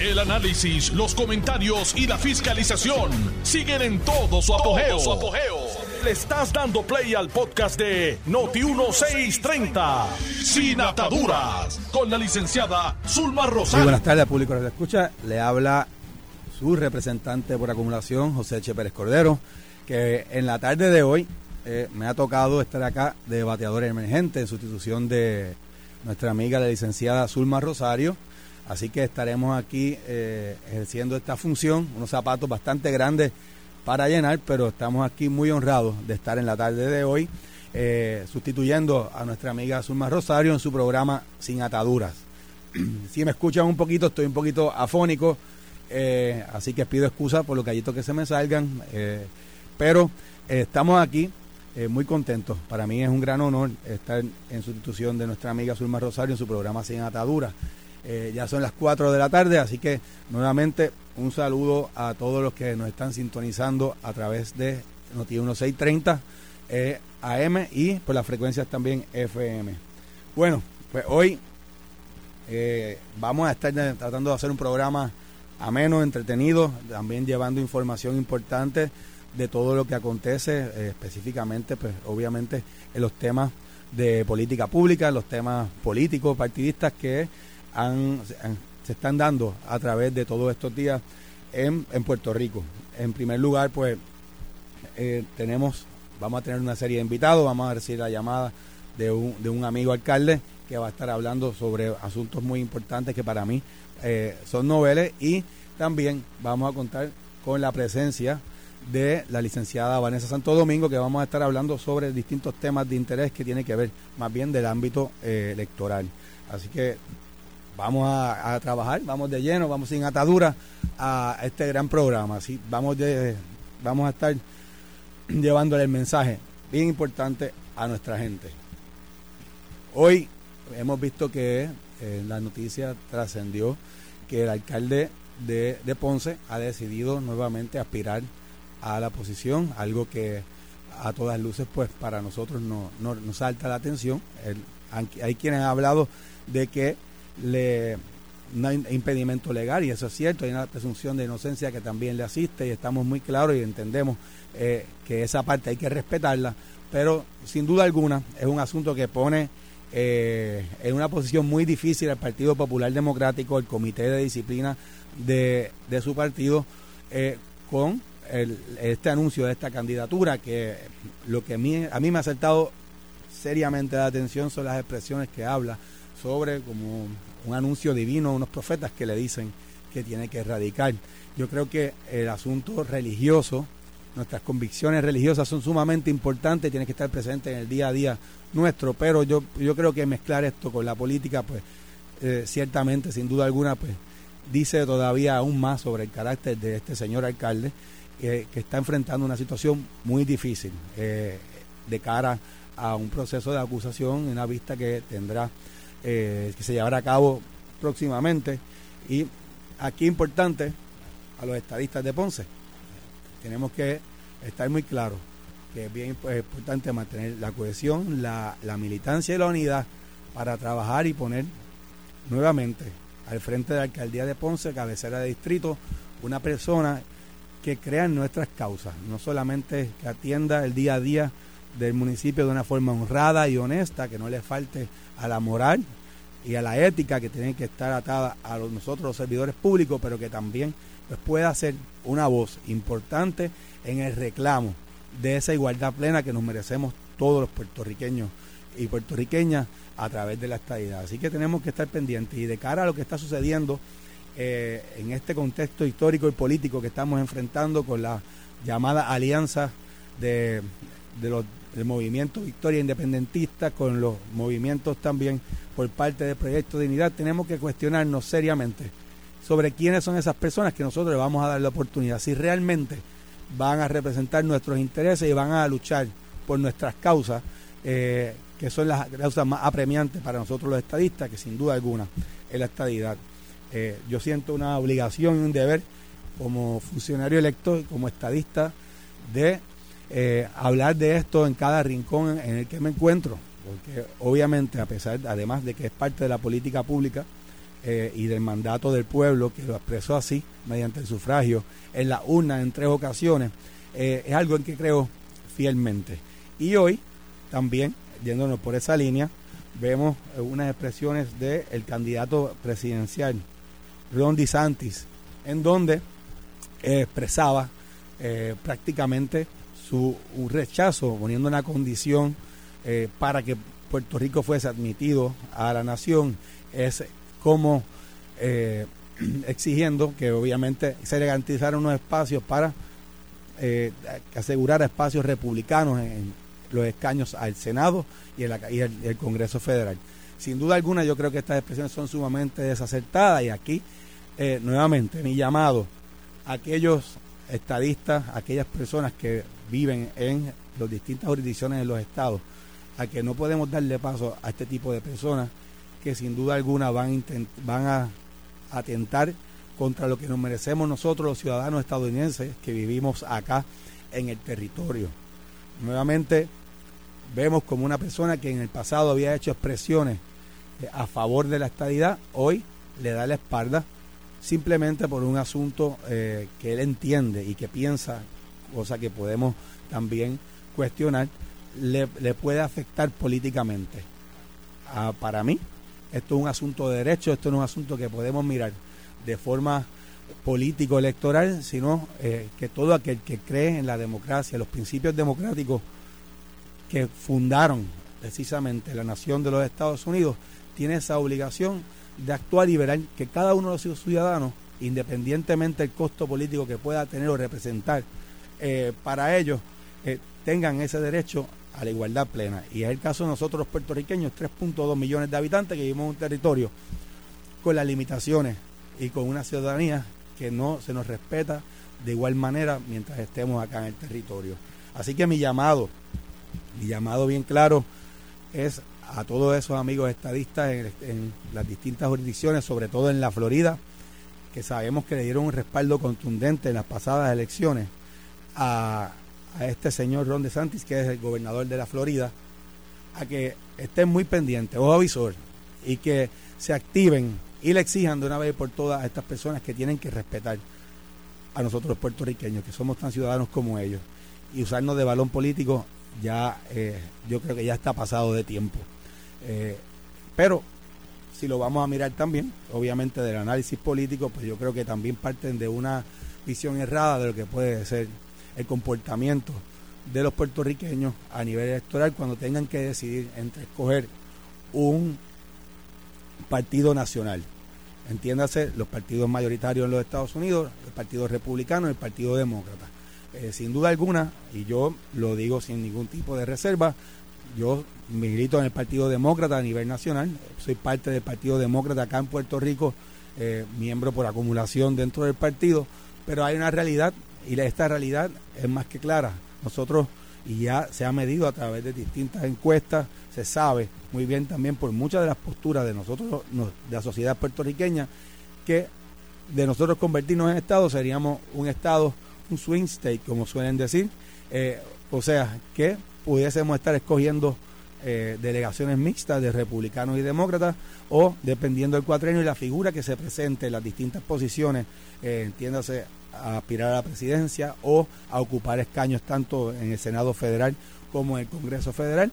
El análisis, los comentarios y la fiscalización siguen en todo su apogeo. Le estás dando play al podcast de Noti1630, Sin Ataduras, con la licenciada Zulma Rosario. buenas tardes al público que escucha. Le habla su representante por acumulación, José Che Pérez Cordero, que en la tarde de hoy eh, me ha tocado estar acá de bateador emergente en sustitución de nuestra amiga la licenciada Zulma Rosario. Así que estaremos aquí eh, ejerciendo esta función, unos zapatos bastante grandes para llenar, pero estamos aquí muy honrados de estar en la tarde de hoy eh, sustituyendo a nuestra amiga Zulma Rosario en su programa Sin Ataduras. si me escuchan un poquito, estoy un poquito afónico, eh, así que pido excusa por los gallitos que se me salgan, pero estamos aquí muy contentos. Para mí es un gran honor estar en sustitución de nuestra amiga Zulma Rosario en su programa Sin Ataduras. Eh, ya son las 4 de la tarde, así que nuevamente un saludo a todos los que nos están sintonizando a través de Noti 1630 eh, AM y por las frecuencias también FM. Bueno, pues hoy eh, vamos a estar tratando de hacer un programa ameno, entretenido, también llevando información importante de todo lo que acontece, específicamente, pues obviamente en los temas de política pública, los temas políticos, partidistas que se están dando a través de todos estos días en, Puerto Rico. En primer lugar, pues eh, tenemos, vamos a tener una serie de invitados, vamos a recibir la llamada de un, de un amigo alcalde que va a estar hablando sobre asuntos muy importantes que para mí eh, son noveles y también vamos a contar con la presencia de la licenciada Vanessa Santo Domingo, que vamos a estar hablando sobre distintos temas de interés que tiene que ver más bien del ámbito eh, electoral. Así que vamos a, trabajar, vamos de lleno, vamos sin atadura a este gran programa. Así vamos de, vamos a estar llevándole el mensaje bien importante a nuestra gente. Hoy hemos visto que eh, la noticia trascendió que el alcalde de, Ponce ha decidido nuevamente aspirar a la posición, algo que a todas luces pues para nosotros no, no, salta la atención. hay quienes han hablado de que le, no hay impedimento legal y eso es cierto, hay una presunción de inocencia que también le asiste y estamos muy claros y entendemos eh, que esa parte hay que respetarla, pero sin duda alguna es un asunto que pone eh, en una posición muy difícil al Partido Popular Democrático, el Comité de Disciplina de, de su partido, eh, con este anuncio de esta candidatura, que lo que a mí, a mí me ha saltado seriamente la atención son las expresiones que habla sobre como un anuncio divino, unos profetas que le dicen que tiene que erradicar. Yo creo que el asunto religioso, nuestras convicciones religiosas son sumamente importantes, tiene que estar presente en el día a día nuestro, pero yo, yo creo que mezclar esto con la política, pues eh, ciertamente, sin duda alguna, pues dice todavía aún más sobre el carácter de este señor alcalde, que está enfrentando una situación muy difícil eh, de cara a un proceso de acusación, una vista que tendrá eh, que se llevará a cabo próximamente. Y aquí importante a los estadistas de Ponce, tenemos que estar muy claros que es bien importante mantener la cohesión, la, la militancia y la unidad para trabajar y poner nuevamente al frente de la alcaldía de Ponce, cabecera de distrito, una persona que crea nuestras causas, no solamente que atienda el día a día del municipio de una forma honrada y honesta, que no le falte a la moral y a la ética que tienen que estar atada a nosotros los servidores públicos, pero que también pues, pueda ser una voz importante en el reclamo de esa igualdad plena que nos merecemos todos los puertorriqueños y puertorriqueñas a través de la estadidad. Así que tenemos que estar pendientes y de cara a lo que está sucediendo eh, en este contexto histórico y político que estamos enfrentando con la llamada alianza de, de los el movimiento Victoria Independentista, con los movimientos también por parte del Proyecto Dignidad, tenemos que cuestionarnos seriamente sobre quiénes son esas personas que nosotros le vamos a dar la oportunidad, si realmente van a representar nuestros intereses y van a luchar por nuestras causas, eh, que son las causas más apremiantes para nosotros los estadistas, que sin duda alguna es la estadidad. Eh, yo siento una obligación y un deber como funcionario electo, como estadista, de eh, hablar de esto en cada rincón en el que me encuentro, porque obviamente a pesar, además de que es parte de la política pública, eh, y del mandato del pueblo, que lo expresó así, mediante el sufragio, en la urna en tres ocasiones, eh, es algo en que creo fielmente. Y hoy, también, yéndonos por esa línea, vemos unas expresiones del el candidato presidencial, Ron DeSantis, en donde expresaba prácticamente su un rechazo, poniendo una condición para que Puerto Rico fuese admitido a la nación, es como eh, exigiendo que obviamente se le garantizaran unos espacios para eh, asegurar espacios republicanos en los escaños al Senado y, el, Congreso Federal. Sin duda alguna yo creo que estas expresiones son sumamente desacertadas y aquí eh, nuevamente mi llamado a aquellos estadistas, aquellas personas que viven en las distintas jurisdicciones de los estados, a que no podemos darle paso a este tipo de personas que sin duda alguna van, van a atentar contra lo que nos merecemos nosotros los ciudadanos estadounidenses que vivimos acá en el territorio. Nuevamente vemos como una persona que en el pasado había hecho expresiones eh, a favor de la estadidad, hoy le da la espalda simplemente por un asunto eh, que él entiende y que piensa, cosa que podemos también cuestionar, le, puede afectar políticamente. Ah, para mí, esto es un asunto de derecho, esto no es un asunto que podemos mirar de forma político-electoral, sino eh, que todo aquel que cree en la democracia, los principios democráticos que fundaron precisamente la nación de los Estados Unidos, tiene esa obligación de actuar y ver que cada uno de los ciudadanos, independientemente del costo político que pueda tener o representar eh, para ellos, eh, tengan ese derecho a la igualdad plena. Y es el caso de nosotros los puertorriqueños, 3.2 millones de habitantes que vivimos en un territorio con las limitaciones y con una ciudadanía que no se nos respeta de igual manera mientras estemos acá en el territorio. Así que mi llamado, mi llamado bien claro es a todos esos amigos estadistas en, en las distintas jurisdicciones, sobre todo en la Florida, que sabemos que le dieron un respaldo contundente en las pasadas elecciones a, a este señor Ron DeSantis, que es el gobernador de la Florida, a que estén muy pendientes, ojo avisor, y que se activen y le exijan de una vez por todas a estas personas que tienen que respetar a nosotros los puertorriqueños, que somos tan ciudadanos como ellos. Y usarnos de balón político ya, eh, yo creo que ya está pasado de tiempo. Eh, pero si lo vamos a mirar también, obviamente del análisis político, pues yo creo que también parten de una visión errada de lo que puede ser el comportamiento de los puertorriqueños a nivel electoral cuando tengan que decidir entre escoger un partido nacional. Entiéndase, los partidos mayoritarios en los Estados Unidos, el Partido Republicano y el Partido Demócrata. Eh, sin duda alguna, y yo lo digo sin ningún tipo de reserva, yo milito en el Partido Demócrata a nivel nacional, soy parte del Partido Demócrata acá en Puerto Rico, eh, miembro por acumulación dentro del partido, pero hay una realidad y esta realidad es más que clara. Nosotros, y ya se ha medido a través de distintas encuestas, se sabe muy bien también por muchas de las posturas de nosotros, de la sociedad puertorriqueña, que de nosotros convertirnos en Estado seríamos un Estado, un swing state, como suelen decir. Eh, o sea, que pudiésemos estar escogiendo eh, delegaciones mixtas de republicanos y demócratas o dependiendo del cuatrenio y la figura que se presente en las distintas posiciones, eh, entiéndase a aspirar a la presidencia o a ocupar escaños tanto en el Senado Federal como en el Congreso Federal,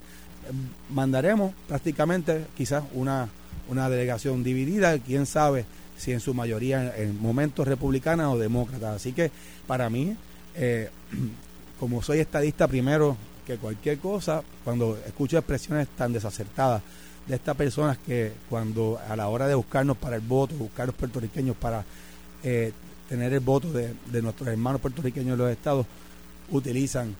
mandaremos prácticamente quizás una, una delegación dividida, quién sabe si en su mayoría en, momentos republicanas o demócratas. Así que para mí, eh, como soy estadista primero que cualquier cosa, cuando escucho expresiones tan desacertadas de estas personas que cuando a la hora de buscarnos para el voto, buscar los puertorriqueños para eh, tener el voto de, nuestros hermanos puertorriqueños en los estados, utilizan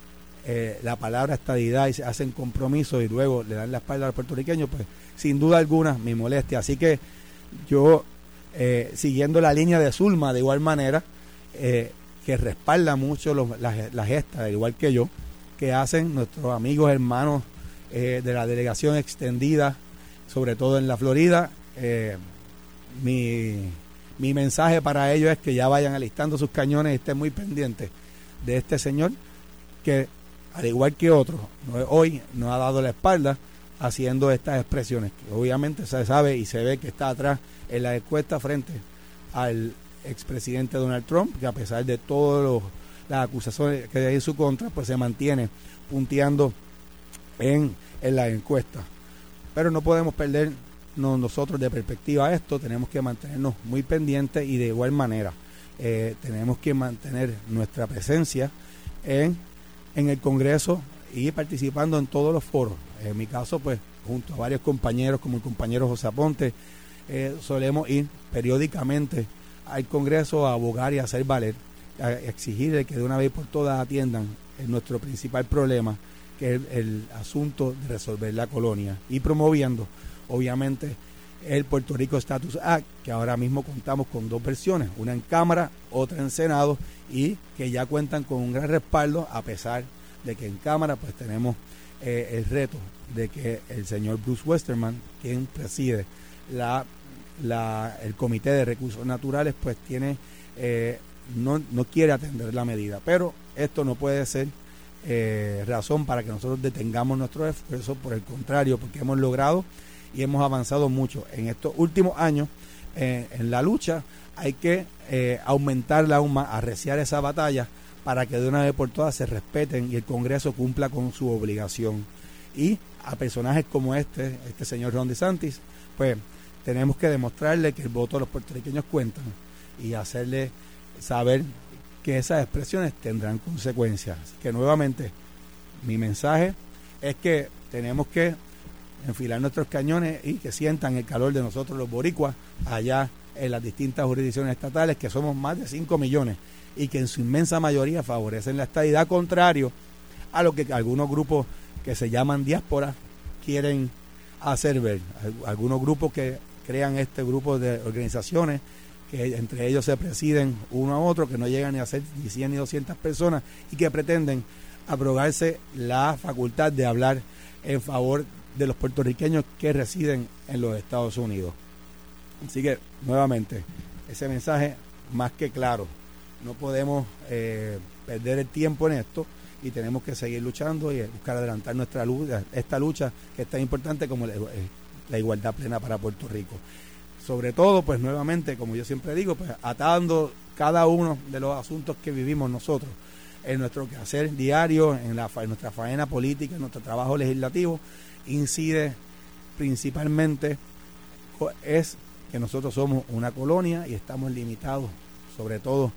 eh, la palabra estadidad y se hacen compromisos y luego le dan la espalda a los puertorriqueños, pues sin duda alguna me molestia. Así que yo, eh, siguiendo la línea de Zulma de igual manera, eh, que respalda mucho las la gestas, igual que yo, que hacen nuestros amigos hermanos de la delegación extendida, sobre todo en la Florida. mi mi mensaje para ellos es que ya vayan alistando sus cañones y estén muy pendientes de este señor que, al igual que otros, hoy no ha dado la espalda, haciendo estas expresiones. obviamente se sabe y se ve que está atrás en la encuesta frente al expresidente Donald Trump, que a pesar de todas las acusaciones que hay en su contra, pues se mantiene punteando en, en la encuesta. Pero no podemos perder nosotros de perspectiva esto, tenemos que mantenernos muy pendientes y de igual manera eh, tenemos que mantener nuestra presencia en, en el Congreso y participando en todos los foros. En mi caso, pues, junto a varios compañeros, como el compañero José Aponte, eh, solemos ir periódicamente al Congreso a abogar y a hacer valer, a exigirle que de una vez por todas atiendan nuestro principal problema, que es el, asunto de resolver la colonia, y promoviendo, obviamente, el Puerto Rico Status Act, que ahora mismo contamos con dos versiones, una en Cámara, otra en Senado, y que ya cuentan con un gran respaldo, a pesar de que en Cámara pues tenemos eh, el reto de que el señor Bruce Westerman, quien preside la, la, el Comité de Recursos Naturales, pues tiene eh, no, no quiere atender la medida. Pero esto no puede ser eh, razón para que nosotros detengamos nuestro esfuerzo, por el contrario, porque hemos logrado y hemos avanzado mucho. En estos últimos años, en la lucha, hay que aumentarla aún arreciar esa batalla para que de una vez por todas se respeten y el Congreso cumpla con su obligación. Y a personajes como este, este señor Ron DeSantis, pues tenemos que demostrarle que el voto de los puertorriqueños cuenta y hacerle saber que esas expresiones tendrán consecuencias. que nuevamente, mi mensaje es que tenemos que enfilar nuestros cañones y que sientan el calor de nosotros los boricuas allá en las distintas jurisdicciones estatales, que somos más de 5 millones y que en su inmensa mayoría favorecen la estadidad, contrario a lo que algunos grupos que se llaman diáspora quieren hacer ver. Algunos grupos que crean este grupo de organizaciones que entre ellos se presiden uno a otro, que no llegan ni a ser ni 100 ni 200 personas y que pretenden abrogarse la facultad de hablar en favor de los puertorriqueños que residen en los Estados Unidos. Así que, nuevamente, ese mensaje más que claro no podemos eh, perder el tiempo en esto y tenemos que seguir luchando y buscar adelantar nuestra lucha, esta lucha que es tan importante como la, eh, igualdad plena para Puerto Rico. Sobre todo, pues nuevamente, como yo siempre digo, pues atando cada uno de los asuntos que vivimos nosotros en nuestro quehacer diario, en, la, en nuestra faena política, en nuestro trabajo legislativo, incide principalmente es que nosotros somos una colonia y estamos limitados, sobre todo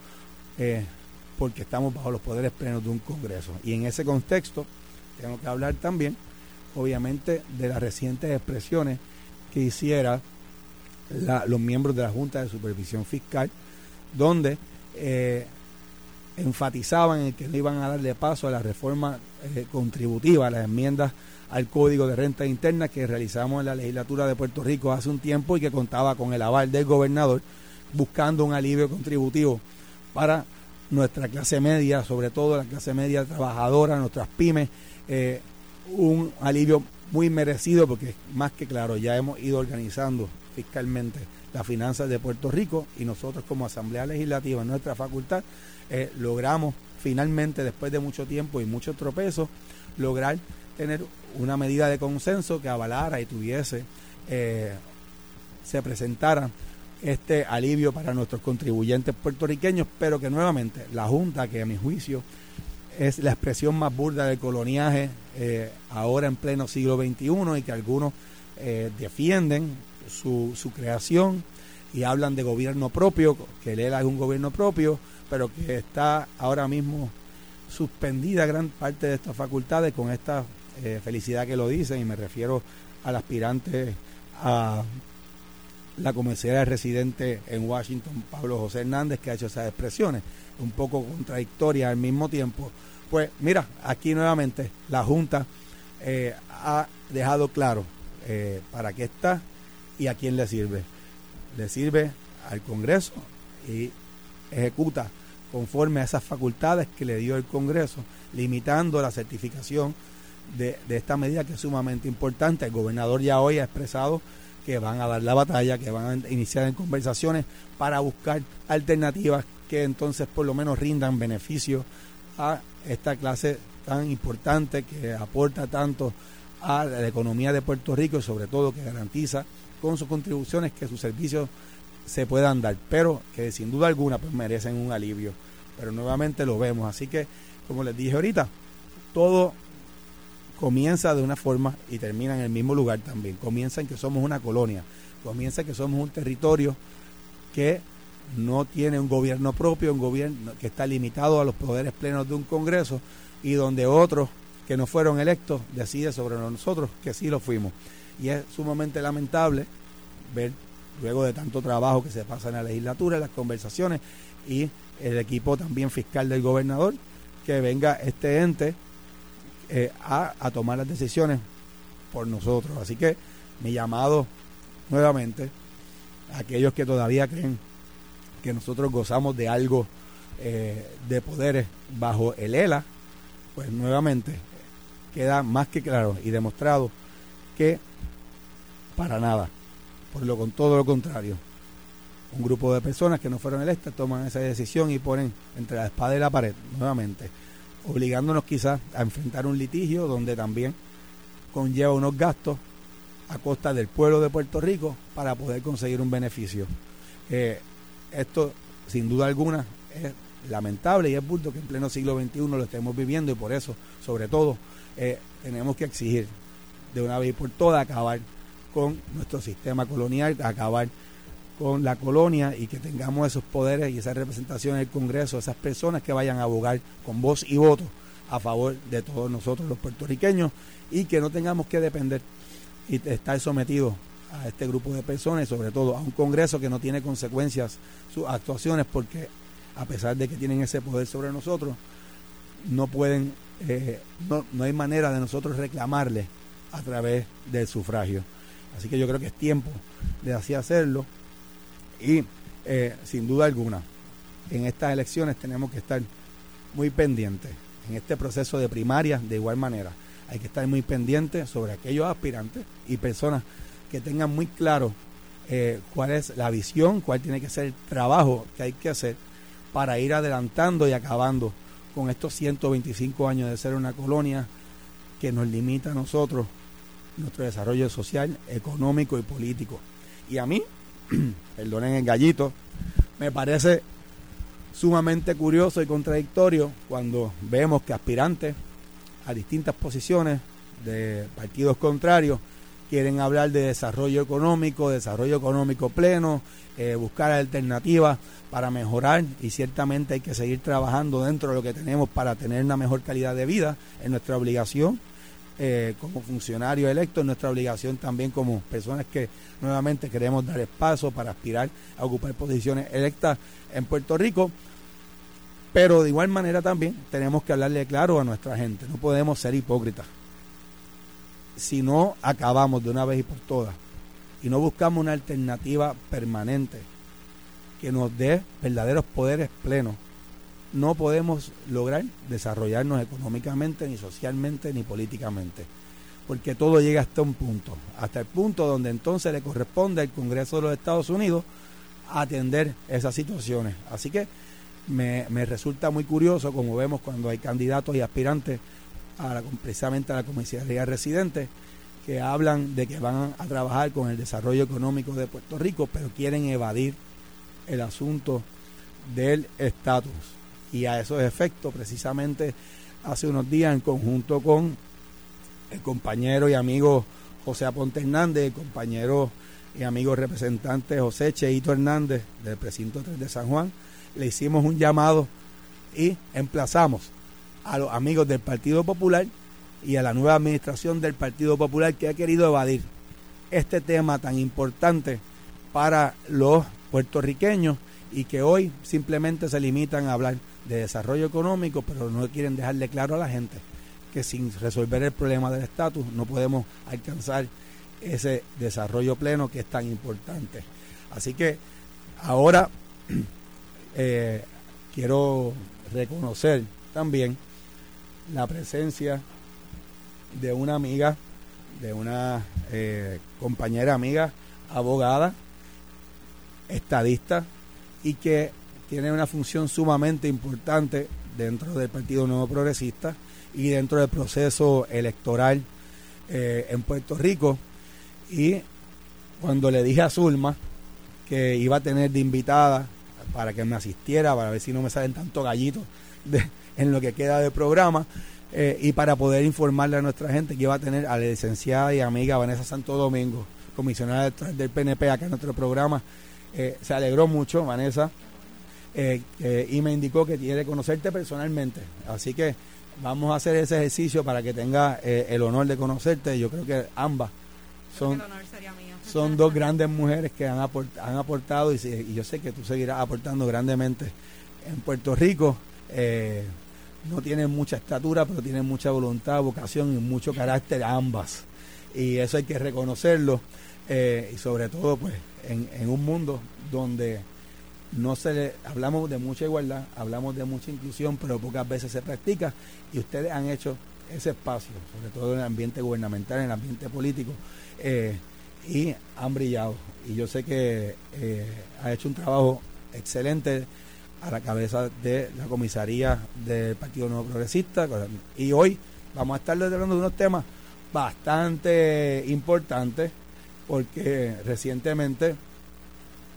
eh, porque estamos bajo los poderes plenos de un Congreso. Y en ese contexto tengo que hablar también, obviamente, de las recientes expresiones que hiciera los miembros de la Junta de Supervisión Fiscal, donde eh, enfatizaban en que no iban a darle paso a la reforma eh, contributiva, a las enmiendas al Código de Renta Interna que realizamos en la legislatura de Puerto Rico hace un tiempo y que contaba con el aval del gobernador buscando un alivio contributivo para nuestra clase media, sobre todo la clase media trabajadora, nuestras pymes, eh, un alivio muy merecido porque más que claro, ya hemos ido organizando fiscalmente las finanzas de Puerto Rico y nosotros como Asamblea Legislativa en nuestra facultad eh, logramos finalmente, después de mucho tiempo y muchos tropezos, lograr tener una medida de consenso que avalara y tuviese, eh, se presentara este alivio para nuestros contribuyentes puertorriqueños, pero que nuevamente la Junta, que a mi juicio es la expresión más burda del coloniaje eh, ahora en pleno siglo XXI y que algunos eh, defienden su, su creación y hablan de gobierno propio, que Lela es un gobierno propio, pero que está ahora mismo suspendida gran parte de estas facultades con esta eh, felicidad que lo dicen y me refiero al aspirante a la comisaria residente en Washington, Pablo José Hernández, que ha hecho esas expresiones, un poco contradictorias al mismo tiempo. Pues mira, aquí nuevamente la Junta eh, ha dejado claro eh, para qué está y a quién le sirve. Le sirve al Congreso y ejecuta conforme a esas facultades que le dio el Congreso, limitando la certificación de, esta medida que es sumamente importante. El gobernador ya hoy ha expresado que van a dar la batalla, que van a iniciar en conversaciones para buscar alternativas que entonces por lo menos rindan beneficio a esta clase tan importante que aporta tanto a la economía de Puerto Rico y sobre todo que garantiza con sus contribuciones que sus servicios se puedan dar, pero que sin duda alguna pues merecen un alivio. Pero nuevamente lo vemos, así que como les dije ahorita, todo comienza de una forma y termina en el mismo lugar también. Comienza en que somos una colonia, comienza en que somos un territorio que no tiene un gobierno propio, un gobierno que está limitado a los poderes plenos de un Congreso y donde otros que no fueron electos deciden sobre nosotros que sí lo fuimos. Y es sumamente lamentable ver, luego de tanto trabajo que se pasa en la legislatura, las conversaciones y el equipo también fiscal del gobernador, que venga este ente eh, a, tomar las decisiones por nosotros. Así que mi llamado nuevamente a aquellos que todavía creen que nosotros gozamos de algo eh, de poderes bajo el ELA, pues nuevamente queda más que claro y demostrado que para nada, por lo con todo lo contrario, un grupo de personas que no fueron electas toman esa decisión y ponen entre la espada y la pared nuevamente, obligándonos quizás a enfrentar un litigio donde también conlleva unos gastos a costa del pueblo de Puerto Rico para poder conseguir un beneficio. Eh, esto, sin duda alguna, es lamentable y es bulto que en pleno siglo XXI lo estemos viviendo y por eso, sobre todo, eh, tenemos que exigir de una vez por todas acabar con nuestro sistema colonial, acabar con la colonia y que tengamos esos poderes y esa representación en el Congreso, esas personas que vayan a abogar con voz y voto a favor de todos nosotros los puertorriqueños y que no tengamos que depender y estar sometidos a este grupo de personas y sobre todo a un Congreso que no tiene consecuencias sus actuaciones porque a pesar de que tienen ese poder sobre nosotros, no pueden, eh, no, no hay manera de nosotros reclamarle a través del sufragio. Así que yo creo que es tiempo de así hacerlo y eh, sin duda alguna en estas elecciones tenemos que estar muy pendientes en este proceso de primaria de igual manera. Hay que estar muy pendientes sobre aquellos aspirantes y personas que tengan muy claro eh, cuál es la visión, cuál tiene que ser el trabajo que hay que hacer para ir adelantando y acabando con estos 125 años de ser una colonia que nos limita a nosotros nuestro desarrollo social, económico y político. Y a mí, perdonen el gallito, me parece sumamente curioso y contradictorio cuando vemos que aspirantes a distintas posiciones de partidos contrarios quieren hablar de desarrollo económico, desarrollo económico pleno, eh, buscar alternativas para mejorar y ciertamente hay que seguir trabajando dentro de lo que tenemos para tener una mejor calidad de vida, es nuestra obligación eh, como funcionarios electos, nuestra obligación también como personas que nuevamente queremos dar espacio para aspirar a ocupar posiciones electas en Puerto Rico. Pero de igual manera también tenemos que hablarle claro a nuestra gente, no podemos ser hipócritas si no acabamos de una vez y por todas y no buscamos una alternativa permanente que nos dé verdaderos poderes plenos, no podemos lograr desarrollarnos económicamente, ni socialmente, ni políticamente. Porque todo llega hasta un punto, hasta el punto donde entonces le corresponde al Congreso de los Estados Unidos atender esas situaciones. Así que me, me resulta muy curioso, como vemos cuando hay candidatos y aspirantes a la, precisamente a la comisaría residente, que hablan de que van a trabajar con el desarrollo económico de Puerto Rico, pero quieren evadir el asunto del estatus. Y a esos efectos, precisamente hace unos días, en conjunto con el compañero y amigo José Aponte Hernández, el compañero y amigo representante José Cheito Hernández del precinto 3 de San Juan, le hicimos un llamado y emplazamos a los amigos del Partido Popular y a la nueva administración del Partido Popular que ha querido evadir este tema tan importante para los puertorriqueños y que hoy simplemente se limitan a hablar de desarrollo económico, pero no quieren dejarle claro a la gente que sin resolver el problema del estatus no podemos alcanzar ese desarrollo pleno que es tan importante. Así que ahora eh, quiero reconocer también la presencia de una amiga, de una eh, compañera amiga, abogada, estadista, y que tiene una función sumamente importante dentro del Partido Nuevo Progresista y dentro del proceso electoral eh, en Puerto Rico. Y cuando le dije a Zulma que iba a tener de invitada para que me asistiera, para ver si no me salen tanto gallitos en lo que queda de programa, eh, y para poder informarle a nuestra gente que iba a tener a la licenciada y amiga Vanessa Santo Domingo, comisionada del PNP acá en nuestro programa. Eh, se alegró mucho, Vanessa, eh, y me indicó que quiere conocerte personalmente. Así que vamos a hacer ese ejercicio para que tenga el honor de conocerte. Yo creo que ambas son, son dos grandes mujeres que han, han aportado y, y, yo sé que tú seguirás aportando grandemente en Puerto Rico. Eh, no tienen mucha estatura, pero tienen mucha voluntad, vocación y mucho carácter ambas. Y eso hay que reconocerlo. Eh, y sobre todo, pues, en, un mundo donde no se le, hablamos de mucha igualdad, hablamos de mucha inclusión, pero pocas veces se practica. Y ustedes han hecho ese espacio, sobre todo en el ambiente gubernamental, en el ambiente político, eh, y han brillado. Y yo sé que eh, ha hecho un trabajo excelente a la cabeza de la comisaría del Partido Nuevo Progresista. Y hoy vamos a estar hablando de unos temas bastante importantes, porque recientemente,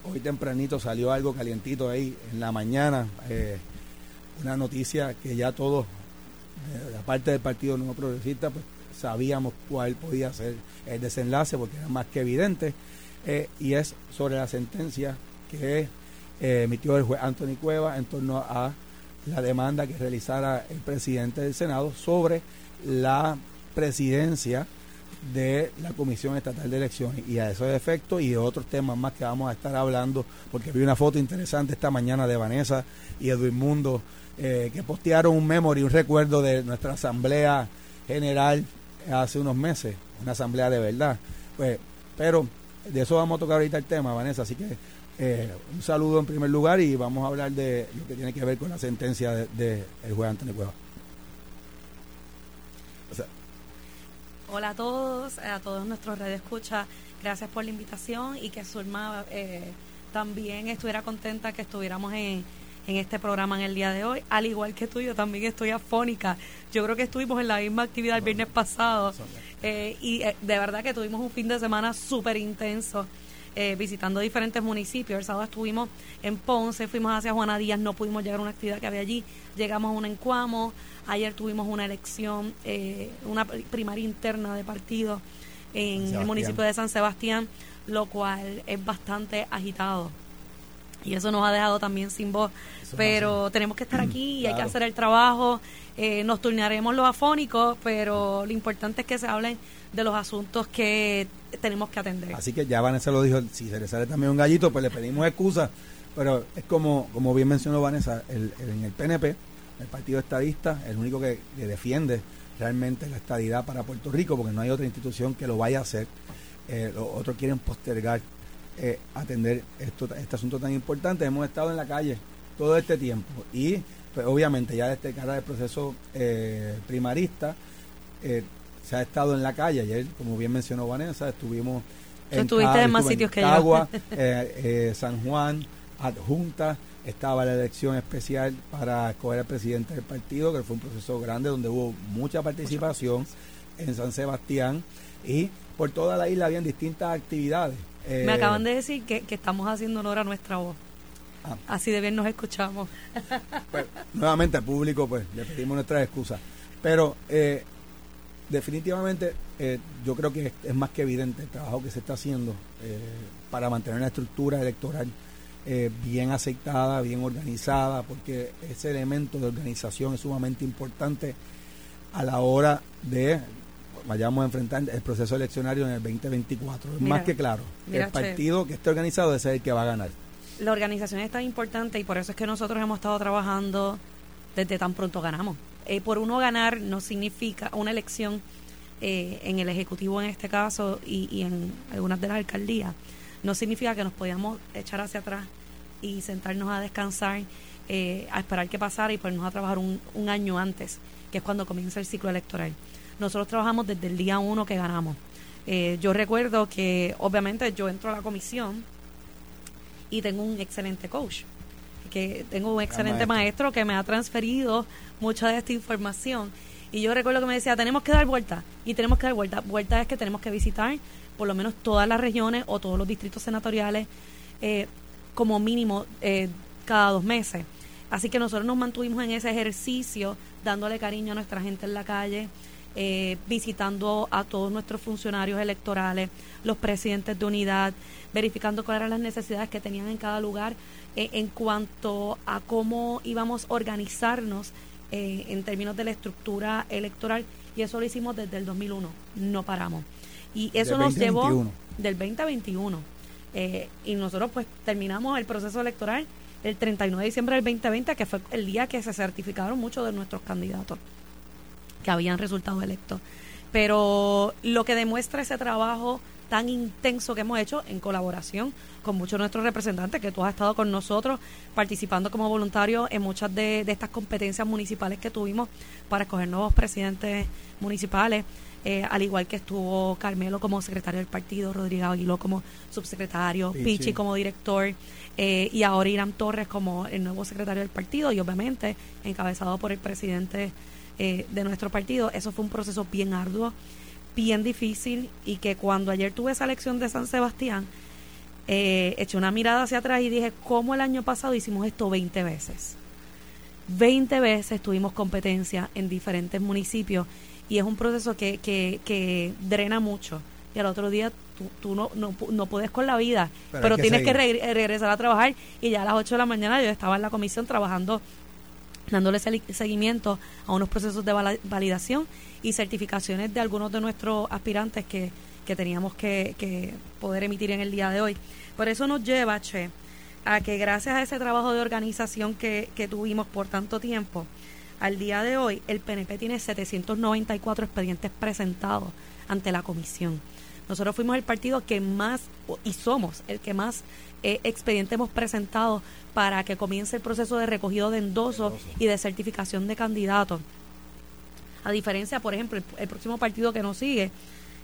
hoy tempranito salió algo calientito ahí en la mañana, eh, una noticia que ya todos, eh, la parte del Partido Nuevo Progresista, pues sabíamos cuál podía ser el desenlace, porque era más que evidente, eh, y es sobre la sentencia que eh, emitió el juez Anthony Cueva en torno a la demanda que realizara el presidente del Senado sobre la presidencia de la Comisión Estatal de Elecciones y a esos efectos y de otros temas más que vamos a estar hablando, porque vi una foto interesante esta mañana de Vanessa y Edwin Mundo eh, que postearon un memory, un recuerdo de nuestra Asamblea General hace unos meses, una asamblea de verdad. Pues, pero de eso vamos a tocar ahorita el tema, Vanessa, así que eh, un saludo en primer lugar y vamos a hablar de lo que tiene que ver con la sentencia del de, el juez Antonio Cueva. Hola a todos, a todos nuestros redes escucha. Gracias por la invitación y que Zulma eh, también estuviera contenta que estuviéramos en, en este programa en el día de hoy. Al igual que tú, yo también estoy afónica. Yo creo que estuvimos en la misma actividad el viernes pasado eh, y de verdad que tuvimos un fin de semana súper intenso. Eh, visitando diferentes municipios. El sábado estuvimos en Ponce, fuimos hacia Juana Díaz, no pudimos llegar a una actividad que había allí, llegamos a un encuamo, ayer tuvimos una elección, eh, una primaria interna de partido en el municipio de San Sebastián, lo cual es bastante agitado. Y eso nos ha dejado también sin voz. pero tenemos que estar aquí y hay que hacer el trabajo. Eh, nos turnaremos los afónicos, pero lo importante es que se hablen de los asuntos que tenemos que atender. Así que ya Vanessa lo dijo, si se le sale también un gallito, pues le pedimos excusa, pero es como, como bien mencionó Vanessa, el, en el PNP, el Partido Estadista, el único que, defiende realmente la estadidad para Puerto Rico, porque no hay otra institución que lo vaya a hacer. Eh, los otros quieren postergar eh, atender esto, este asunto tan importante. Hemos estado en la calle todo este tiempo y pues, obviamente ya desde cara del proceso eh, primarista, eh, se ha estado en la calle. Ayer, como bien mencionó Vanessa, estuvimos en, estuviste en más sitios que Cagua, eh, eh, San Juan, Adjunta. Estaba la elección especial para escoger al presidente del partido, que fue un proceso grande donde hubo mucha participación en San Sebastián y por toda la isla habían distintas actividades. Me eh, acaban de decir que, estamos haciendo honor a nuestra voz. Ah. Así de bien nos escuchamos. Pues, nuevamente al público, pues le pedimos nuestras excusas. Pero eh, definitivamente eh, yo creo que es, más que evidente el trabajo que se está haciendo eh, para mantener una estructura electoral eh, bien aceptada, bien organizada, porque ese elemento de organización es sumamente importante a la hora de vayamos a enfrentar el proceso eleccionario en el 2024. Es más que claro, el partido que esté organizado es el que va a ganar. La organización es tan importante y por eso es que nosotros hemos estado trabajando desde tan pronto ganamos. Eh, por uno ganar no significa una elección eh, en el Ejecutivo en este caso y, en algunas de las alcaldías, no significa que nos podíamos echar hacia atrás y sentarnos a descansar, eh, a esperar que pasara y ponernos a trabajar un, un año antes, que es cuando comienza el ciclo electoral. Nosotros trabajamos desde el día uno que ganamos. yo recuerdo que obviamente yo entro a la comisión y tengo un excelente coach que tengo un excelente maestro. que me ha transferido mucha de esta información Y yo recuerdo que me decía, tenemos que dar vuelta. Y tenemos que dar vuelta. Vuelta es que tenemos que visitar por lo menos todas las regiones o todos los distritos senatoriales eh, como mínimo eh, cada dos meses. Así que nosotros nos mantuvimos en ese ejercicio, dándole cariño a nuestra gente en la calle, eh, visitando a todos nuestros funcionarios electorales, los presidentes de unidad, verificando cuáles eran las necesidades que tenían en cada lugar eh, en cuanto a cómo íbamos a organizarnos eh, en términos de la estructura electoral. Y eso lo hicimos desde el 2001, no paramos. Y eso nos llevó del 2021. y nosotros pues terminamos el proceso electoral el 31 de diciembre del 2020, que fue el día que se certificaron muchos de nuestros candidatos que habían resultado electos. Pero lo que demuestra ese trabajo tan intenso que hemos hecho en colaboración con muchos de nuestros representantes, que tú has estado con nosotros participando como voluntario en muchas de, estas competencias municipales que tuvimos para escoger nuevos presidentes municipales, eh, al igual que estuvo Carmelo como secretario del partido, Rodrigo Aguiló como subsecretario, Pichi, como director, eh, y ahora Irán Torres como el nuevo secretario del partido, y obviamente encabezado por el presidente eh, de nuestro partido. Eso fue un proceso bien arduo, bien difícil y que cuando ayer tuve esa elección de San Sebastián, eh, eché una mirada hacia atrás y dije, ¿cómo el año pasado hicimos esto 20 veces? 20 veces tuvimos competencia en diferentes municipios y es un proceso que, que, que drena mucho. Y al otro día tú, tú no, no, no, puedes con la vida, pero, tienes que regresar a trabajar. Y ya a las 8 de la mañana yo estaba en la comisión trabajando dándole seguimiento a unos procesos de validación y certificaciones de algunos de nuestros aspirantes que, que teníamos que, poder emitir en el día de hoy. Por eso nos lleva, Che, a que gracias a ese trabajo de organización que, que tuvimos por tanto tiempo, al día de hoy el PNP tiene 794 expedientes presentados ante la comisión. Nosotros fuimos el partido que más, y somos el que más eh, expedientes hemos presentado para que comience el proceso de recogido de endosos y de certificación de candidatos. A diferencia, por ejemplo, el, próximo partido que nos sigue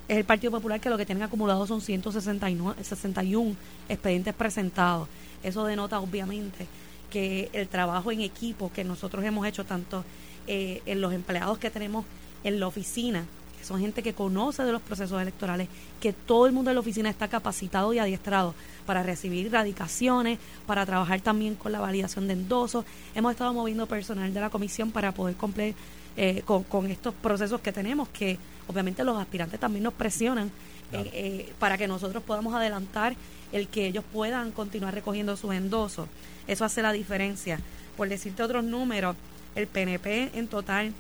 es el Partido Popular, que lo que tienen acumulado son 161 expedientes presentados. Eso denota, obviamente, que el trabajo en equipo que nosotros hemos hecho, tanto eh, en los empleados que tenemos en la oficina, que son gente que conoce de los procesos electorales, que todo el mundo en la oficina está capacitado y adiestrado para recibir radicaciones, para trabajar también con la validación de endosos. Hemos estado moviendo personal de la comisión para poder cumplir eh, con, estos procesos que tenemos, que obviamente los aspirantes también nos presionan eh, eh, para que nosotros podamos adelantar el que ellos puedan continuar recogiendo sus endosos. Eso hace la diferencia. Por decirte otros números, el PNP en total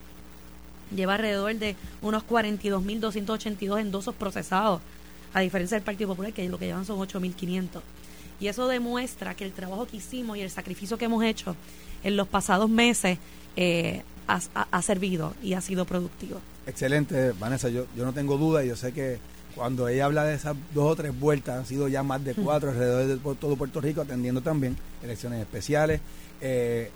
lleva alrededor de unos 42.282 endosos procesados a diferencia del Partido Popular, que lo que llevan son 8.500. Y eso demuestra que el trabajo que hicimos y el sacrificio que hemos hecho en los pasados meses eh, ha, servido y ha sido productivo. Excelente, Vanessa. Yo, yo no tengo duda y yo sé que cuando ella habla de esas dos o tres vueltas, han sido ya más de cuatro alrededor de todo Puerto Rico, atendiendo también elecciones especiales, eh,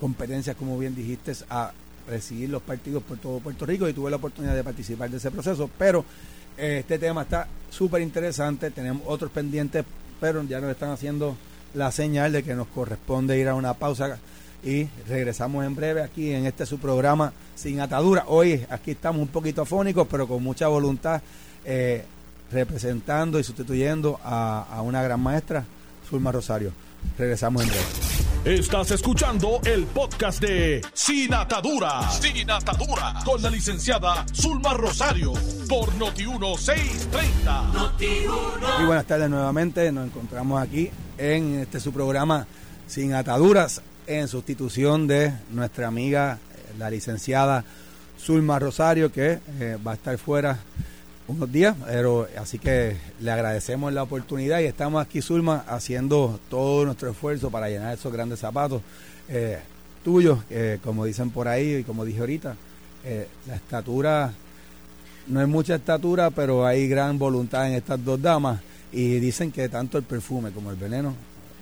competencias, como bien dijiste, a recibir los partidos por todo Puerto Rico y tuve la oportunidad de participar de ese proceso, pero este tema está súper interesante. Tenemos otros pendientes, pero ya nos están haciendo la señal de que nos corresponde ir a una pausa y regresamos en breve aquí en este su programa Sin Atadura. Hoy aquí estamos un poquito afónicos, pero con mucha voluntad, eh, representando y sustituyendo a, a una gran maestra, Zulma Rosario. Regresamos en breve. Estás escuchando el podcast de Sin Atadura. Sin Atadura. Con la licenciada Zulma Rosario. Por Noti1630. Noti y buenas tardes nuevamente. Nos encontramos aquí en este su programa Sin Ataduras. En sustitución de nuestra amiga, la licenciada Zulma Rosario, que eh, va a estar fuera unos días, pero así que le agradecemos la oportunidad y estamos aquí, Zulma, haciendo todo nuestro esfuerzo para llenar esos grandes zapatos eh, tuyos, como dicen por ahí y como dije ahorita, eh, la estatura, no es mucha estatura, pero hay gran voluntad en estas dos damas y dicen que tanto el perfume como el veneno,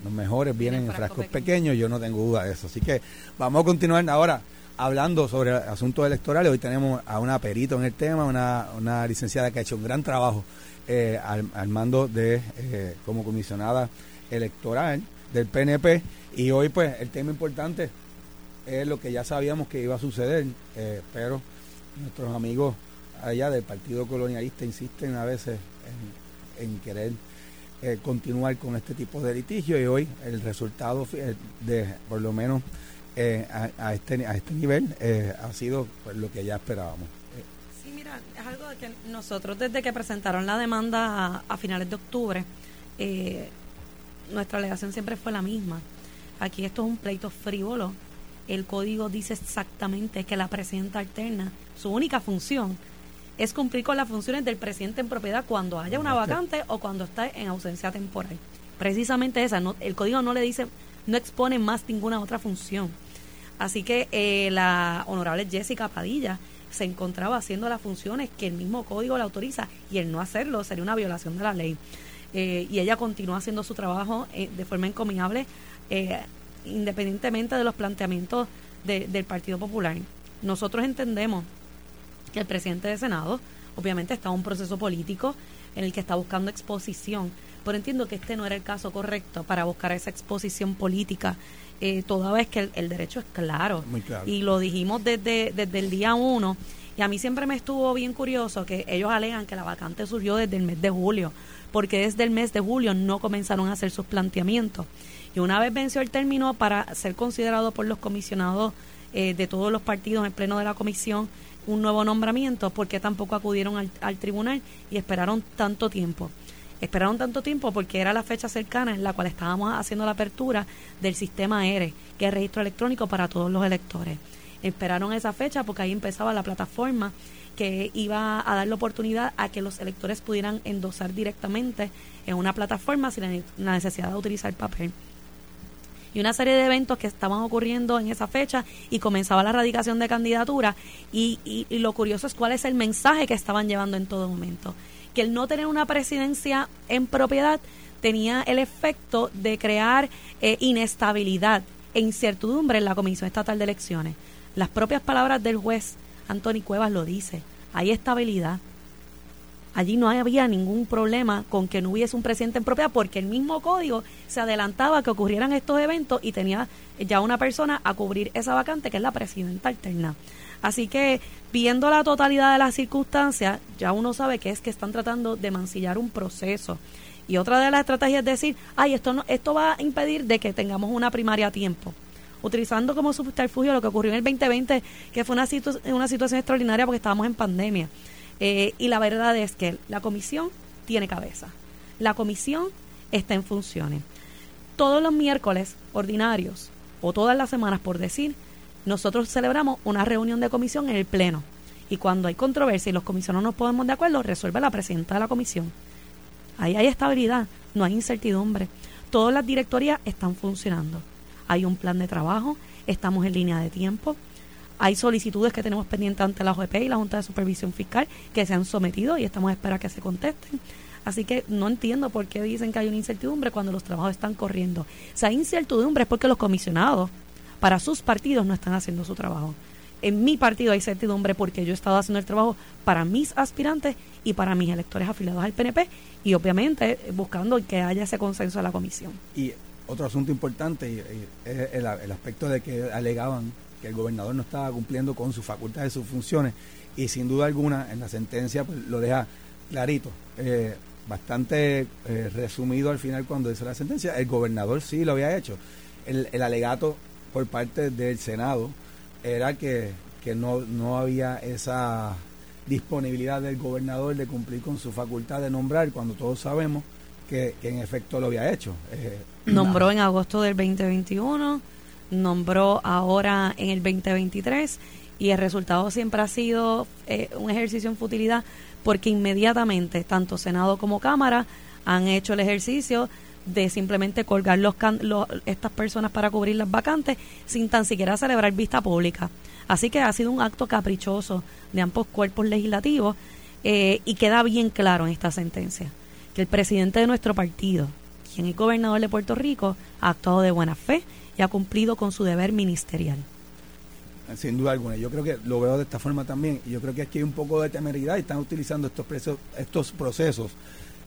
los mejores vienen en frascos pequeños, yo no tengo duda de eso, así que vamos a continuar ahora hablando sobre asuntos electorales. Hoy tenemos a una perito en el tema, una, una licenciada que ha hecho un gran trabajo eh, al, mando de eh, como comisionada electoral del PNP. Y hoy, pues, el tema importante es lo que ya sabíamos que iba a suceder, eh, pero nuestros amigos allá del Partido Colonialista insisten a veces en, querer eh, continuar con este tipo de litigio y hoy el resultado de por lo menos eh, a, este, a este nivel eh, ha sido pues, lo que ya esperábamos. Sí, mira, es algo que nosotros desde que presentaron la demanda a, finales de octubre, nuestra alegación siempre fue la misma. Aquí esto es un pleito frívolo. El código dice exactamente que la presidenta alterna, su única función es cumplir con las funciones del presidente en propiedad cuando haya una vacante o cuando está en ausencia temporal. Precisamente esa, no, el código no le dice, no expone más ninguna otra función. Así que eh, la honorable Jessica Padilla se encontraba haciendo las funciones que el mismo código le autoriza y el no hacerlo sería una violación de la ley. Eh, y ella continúa haciendo su trabajo eh, de forma encomiable, independientemente de los planteamientos del Partido Popular. Nosotros entendemos el presidente del Senado obviamente está en un proceso político en el que está buscando exposición, pero entiendo que este no era el caso correcto para buscar esa exposición política, eh, toda vez que el, derecho es claro. Y lo dijimos desde, desde el día uno, y a mí siempre me estuvo bien curioso que ellos alegan que la vacante surgió desde el mes de julio, porque desde el mes de julio no comenzaron a hacer sus planteamientos. Y una vez venció el término para ser considerado por los comisionados eh, de todos los partidos en pleno de la comisión, un nuevo nombramiento, porque tampoco acudieron al, tribunal y esperaron tanto tiempo? Esperaron tanto tiempo porque era la fecha cercana en la cual estábamos haciendo la apertura del sistema ERE, que es registro electrónico para todos los electores. Esperaron esa fecha porque ahí empezaba la plataforma que iba a dar la oportunidad a que los electores pudieran endosar directamente en una plataforma sin la necesidad de utilizar papel y una serie de eventos que estaban ocurriendo en esa fecha y comenzaba la radicación de candidatura y, y, lo curioso es cuál es el mensaje que estaban llevando en todo momento. Que el no tener una presidencia en propiedad tenía el efecto de crear eh, inestabilidad e incertidumbre en la Comisión Estatal de Elecciones. Las propias palabras del juez Anthony Cuevas lo dice. Hay estabilidad, Allí no había ningún problema con que no hubiese un presidente en propiedad porque el mismo código se adelantaba que ocurrieran estos eventos y tenía ya una persona a cubrir esa vacante que es la presidenta alterna. Así que viendo la totalidad de las circunstancias, ya uno sabe que es que están tratando de mancillar un proceso. Y otra de las estrategias es decir, ay, esto, no, esto va a impedir de que tengamos una primaria a tiempo utilizando como subterfugio lo que ocurrió en el 2020, que fue una, una situación extraordinaria porque estábamos en pandemia. Eh, y la verdad es que la comisión tiene cabeza. La comisión está en funciones. Todos los miércoles ordinarios, o todas las semanas por decir, nosotros celebramos una reunión de comisión en el Pleno. Y cuando hay controversia y los comisionados no podemos de acuerdo, resuelve la presidenta de la comisión. Ahí hay estabilidad, no hay incertidumbre. Todas las directorías están funcionando. Hay un plan de trabajo, estamos en línea de tiempo, hay solicitudes que tenemos pendientes ante la OEP y la Junta de Supervisión Fiscal que se han sometido y estamos a esperar que se contesten. Así que no entiendo por qué dicen que hay una incertidumbre cuando los trabajos están corriendo. Si hay incertidumbre es porque los comisionados para sus partidos no están haciendo su trabajo. En mi partido hay incertidumbre porque yo he estado haciendo el trabajo para mis aspirantes y para mis electores afiliados al PNP y obviamente buscando que haya ese consenso de la comisión. Y otro asunto importante es el aspecto de que alegaban que el gobernador no estaba cumpliendo con sus facultades, sus funciones, y sin duda alguna en la sentencia pues, lo deja clarito, eh, bastante eh, resumido al final cuando dice la sentencia, el gobernador sí lo había hecho. El, el alegato por parte del Senado era que, que no, no había esa disponibilidad del gobernador de cumplir con su facultad de nombrar cuando todos sabemos que, en efecto lo había hecho. Eh, Nombró en agosto del 2021 nombró ahora en el 2023 y el resultado siempre ha sido eh, un ejercicio en futilidad porque inmediatamente tanto Senado como Cámara han hecho el ejercicio de simplemente colgar los, estas personas para cubrir las vacantes sin tan siquiera celebrar vista pública. Así que ha sido un acto caprichoso de ambos cuerpos legislativos eh, y queda bien claro en esta sentencia que el presidente de nuestro partido, quien es gobernador de Puerto Rico, ha actuado de buena fe y ha cumplido con su deber ministerial. Sin duda alguna, yo creo que lo veo de esta forma también. Yo creo que aquí hay un poco de temeridad y están utilizando estos, estos procesos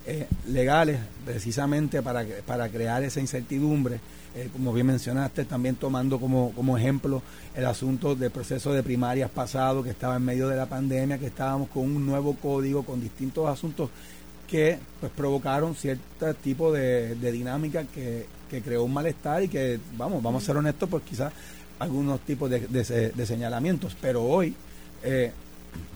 eh, legales precisamente para, para crear esa incertidumbre. Eh, como bien mencionaste, también tomando como, como ejemplo el asunto del proceso de primarias pasado, que estaba en medio de la pandemia, que estábamos con un nuevo código, con distintos asuntos que pues provocaron cierto tipo de, dinámica que, creó un malestar y que, vamos, vamos a ser honestos, pues quizás algunos tipos de, de, señalamientos, pero hoy eh,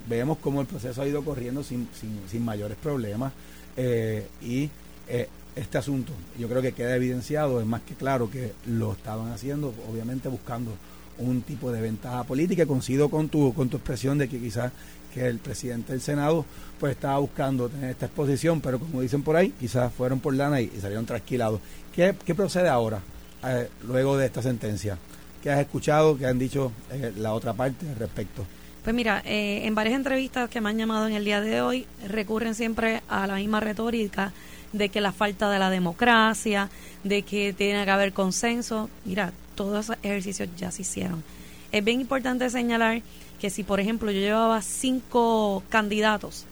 vemos cómo el proceso ha ido corriendo sin, sin, sin mayores problemas eh, y eh, este asunto yo creo que queda evidenciado, es más que claro que lo estaban haciendo, obviamente buscando un tipo de ventaja política. Coincido con tu, con tu expresión de que quizás que el presidente del Senado pues estaba buscando tener esta exposición, pero como dicen por ahí, quizás fueron por lana y, salieron trasquilados. ¿Qué, ¿Qué, procede ahora, eh, luego de esta sentencia? ¿Qué has escuchado? ¿Qué han dicho eh, la otra parte al respecto? Pues mira, eh, en varias entrevistas que me han llamado en el día de hoy, recurren siempre a la misma retórica de que la falta de la democracia, de que tiene que haber consenso. Mira, todos esos ejercicios ya se hicieron. Es bien importante señalar que si, por ejemplo, yo llevaba cinco candidatos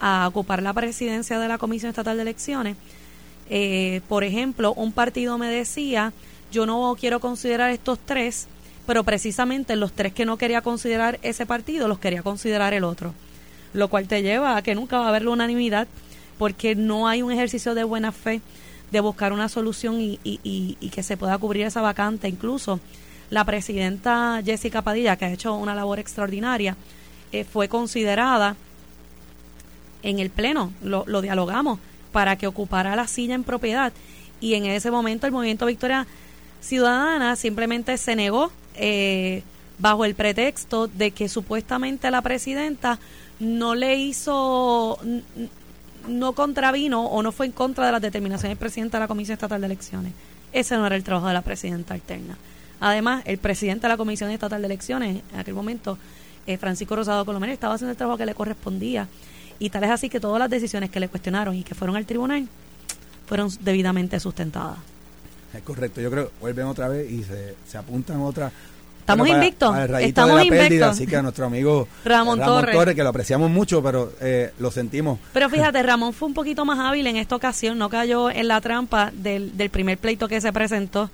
a ocupar la presidencia de la Comisión Estatal de Elecciones, eh, por ejemplo, un partido me decía, yo no quiero considerar estos tres, pero precisamente los tres que no quería considerar ese partido, los quería considerar el otro. Lo cual te lleva a que nunca va a haber la unanimidad, porque no hay un ejercicio de buena fe de buscar una solución y, y que se pueda cubrir esa vacante. Incluso la presidenta Jessica Padilla, que ha hecho una labor extraordinaria, eh, fue considerada en el Pleno, lo, dialogamos, para que ocupara la silla en propiedad. Y en ese momento el movimiento Victoria Ciudadana simplemente se negó eh, bajo el pretexto de que supuestamente la presidenta no le hizo, no contravino o no fue en contra de las determinaciones del presidente de la Comisión Estatal de Elecciones. Ese no era el trabajo de la presidenta alterna. Además, el presidente de la Comisión Estatal de Elecciones, en aquel momento, eh, Francisco Rosado Colomero, estaba haciendo el trabajo que le correspondía. Y tal es así que todas las decisiones que le cuestionaron y que fueron al tribunal fueron debidamente sustentadas. Es correcto, yo creo que vuelven otra vez y se, se apuntan otra. Estamos invictos. Estamos invictos. así que a nuestro amigo Ramón, Torres. que lo apreciamos mucho, pero eh, lo sentimos. Pero fíjate, Ramón fue un poquito más hábil en esta ocasión, no cayó en la trampa del, del primer pleito que se presentó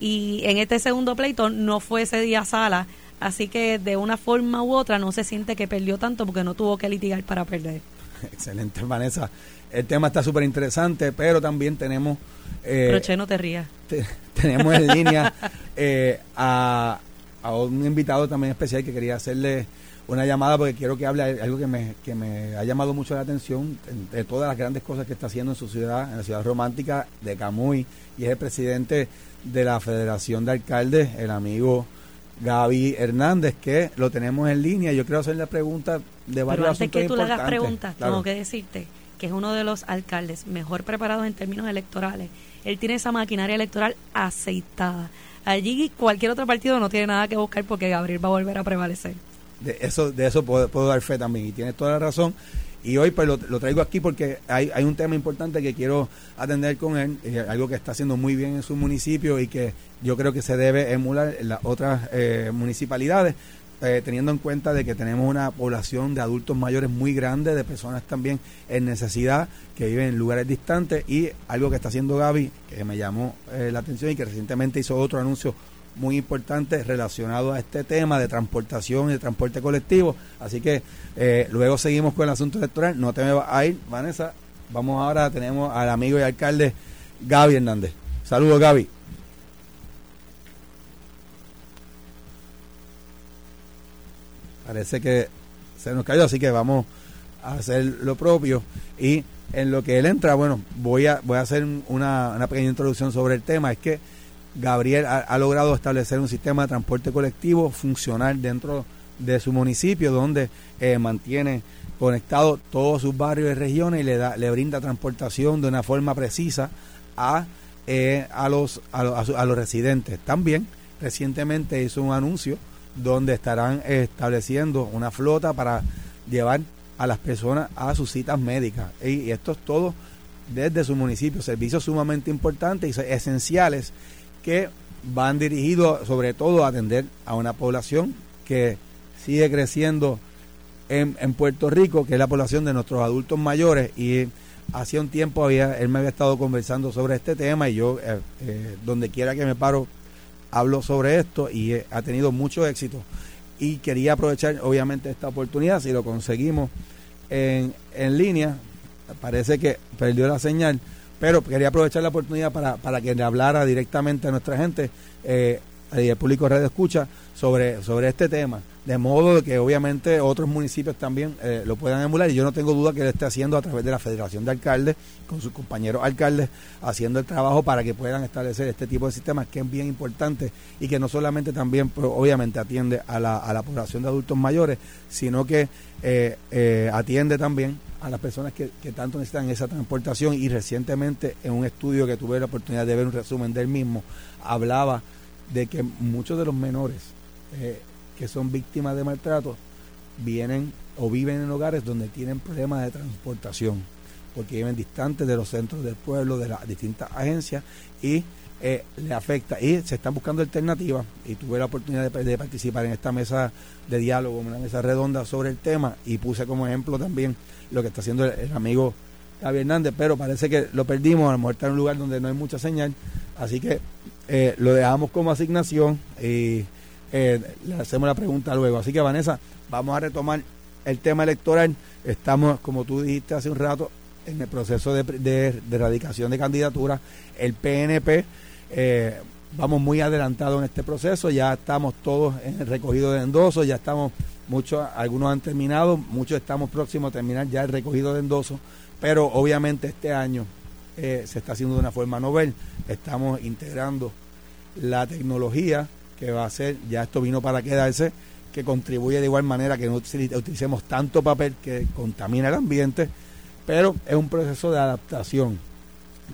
y en este segundo pleito no fue ese día sala, así que de una forma u otra no se siente que perdió tanto porque no tuvo que litigar para perder. Excelente, Vanessa. El tema está súper interesante, pero también tenemos... Eh, no te rías. tenemos en línea eh, a, a un invitado también especial que quería hacerle una llamada porque quiero que hable algo que me, que me ha llamado mucho la atención de todas las grandes cosas que está haciendo en su ciudad, en la ciudad romántica de Camuy, y es el presidente de la Federación de Alcaldes, el amigo Gaby Hernández, que lo tenemos en línea. Yo quiero hacerle la pregunta de varios Pero antes que tú le hagas preguntas, tengo que decirte que es uno de los alcaldes mejor preparados en términos electorales. Él tiene esa maquinaria electoral aceitada. Allí cualquier otro partido no tiene nada que buscar porque Gabriel va a volver a prevalecer. De eso, de eso puedo, puedo dar fe también y tienes toda la razón. Y hoy pues lo, traigo aquí porque hay, hay, un tema importante que quiero atender con él, eh, algo que está haciendo muy bien en su municipio y que yo creo que se debe emular en las otras eh, municipalidades, eh, teniendo en cuenta de que tenemos una población de adultos mayores muy grande, de personas también en necesidad, que viven en lugares distantes y algo que está haciendo Gaby, que me llamó la atención y que recientemente hizo otro anuncio muy importante relacionado a este tema de transportación y de transporte colectivo. Así que eh, luego seguimos con el asunto electoral. No te me vas a ir, Vanessa. Vamos ahora, tenemos al amigo y alcalde Gaby Hernández. Saludos, Gaby. Parece que se nos cayó, así que vamos a hacer lo propio. Y en lo que él entra, bueno, voy a, voy a hacer una, una pequeña introducción sobre el tema. Es que Gabriel ha, logrado establecer un sistema de transporte colectivo funcional dentro de su municipio, donde eh, mantiene conectado todos sus barrios y regiones y le da, le brinda transportación de una forma precisa a, eh, a, los, a, a, los residentes. También recientemente hizo un anuncio donde estarán estableciendo una flota para llevar a las personas a sus citas médicas. Y, esto es todo desde su municipio, servicios sumamente importantes y esenciales que van dirigidos sobre todo a atender a una población que sigue creciendo en, en, Puerto Rico, que es la población de nuestros adultos mayores y hacía un tiempo había, él me había estado conversando sobre este tema y yo, eh, eh, donde quiera que me paro, hablo sobre esto y ha tenido mucho éxito. Y quería aprovechar, obviamente, esta oportunidad, si lo conseguimos en, en línea, parece que perdió la señal, pero quería aprovechar la oportunidad para, para que le hablara directamente a nuestra gente, eh, el público Radio Escucha, sobre, sobre este tema de modo que obviamente otros municipios también eh, lo puedan emular. Y yo no tengo duda que lo esté haciendo a través de la Federación de Alcaldes, con sus compañeros alcaldes, haciendo el trabajo para que puedan establecer este tipo de sistemas que es bien importante y que no solamente también pues, obviamente atiende a la, a la población de adultos mayores, sino que eh, eh, atiende también a las personas que, que tanto necesitan esa transportación. Y recientemente en un estudio que tuve la oportunidad de ver un resumen del mismo, hablaba de que muchos de los menores eh, que son víctimas de maltrato vienen o viven en hogares donde tienen problemas de transportación, porque viven distantes de los centros del pueblo, de las distintas agencias y eh, le afecta. Y se están buscando alternativas y tuve la oportunidad de, participar en esta mesa de diálogo, una mesa redonda sobre el tema y puse como ejemplo también lo que está haciendo el, amigo Javier Hernández, pero parece que lo perdimos, a lo mejor está en un lugar donde no hay mucha señal, así que eh, lo dejamos como asignación y eh, le hacemos la pregunta luego. Así que Vanessa, vamos a retomar el tema electoral. Estamos, como tú dijiste hace un rato, en el proceso de, de, erradicación de candidatura. El PNP, eh, vamos muy adelantados en este proceso, ya estamos todos en el recogido de endosos, ya estamos, muchos, algunos han terminado, muchos estamos próximos a terminar ya el recogido de endosos, pero obviamente este año eh, se está haciendo de una forma novel, estamos integrando la tecnología que va a ser, ya esto vino para quedarse, que contribuye de igual manera que no utilicemos tanto papel que contamina el ambiente, pero es un proceso de adaptación,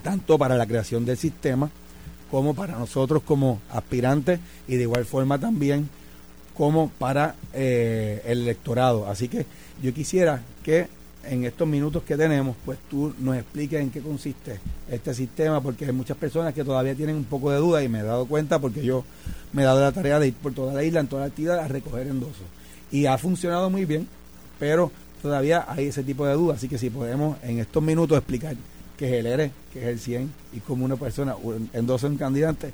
tanto para la creación del sistema como para nosotros como aspirantes y de igual forma también como para eh, el electorado. Así que yo quisiera que en estos minutos que tenemos, pues tú nos expliques en qué consiste este sistema, porque hay muchas personas que todavía tienen un poco de duda y me he dado cuenta porque yo me he dado la tarea de ir por toda la isla, en toda la actividad, a recoger endosos. Y ha funcionado muy bien, pero todavía hay ese tipo de dudas, así que si podemos en estos minutos explicar qué es el ERE, qué es el 100 y cómo una persona endosa un candidato,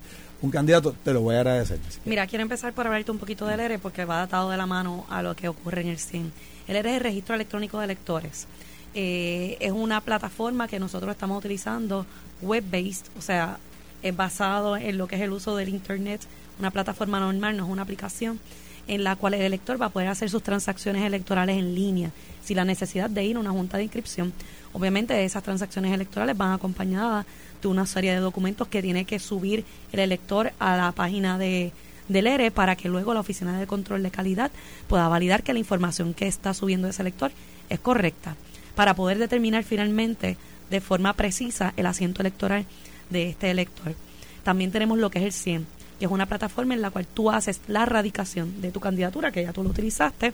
un candidato, te lo voy a agradecer. Mira, quiero empezar por hablarte un poquito del ERE porque va atado de la mano a lo que ocurre en el 100 el ERE es el Registro Electrónico de Electores. Eh, es una plataforma que nosotros estamos utilizando web-based, o sea, es basado en lo que es el uso del Internet, una plataforma normal, no es una aplicación, en la cual el elector va a poder hacer sus transacciones electorales en línea, sin la necesidad de ir a una junta de inscripción. Obviamente esas transacciones electorales van acompañadas de una serie de documentos que tiene que subir el elector a la página de, del ERE para que luego la Oficina de Control de Calidad pueda validar que la información que está subiendo ese elector es correcta para poder determinar finalmente de forma precisa el asiento electoral de este elector. También tenemos lo que es el 100, que es una plataforma en la cual tú haces la erradicación de tu candidatura, que ya tú lo utilizaste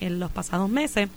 en los pasados meses.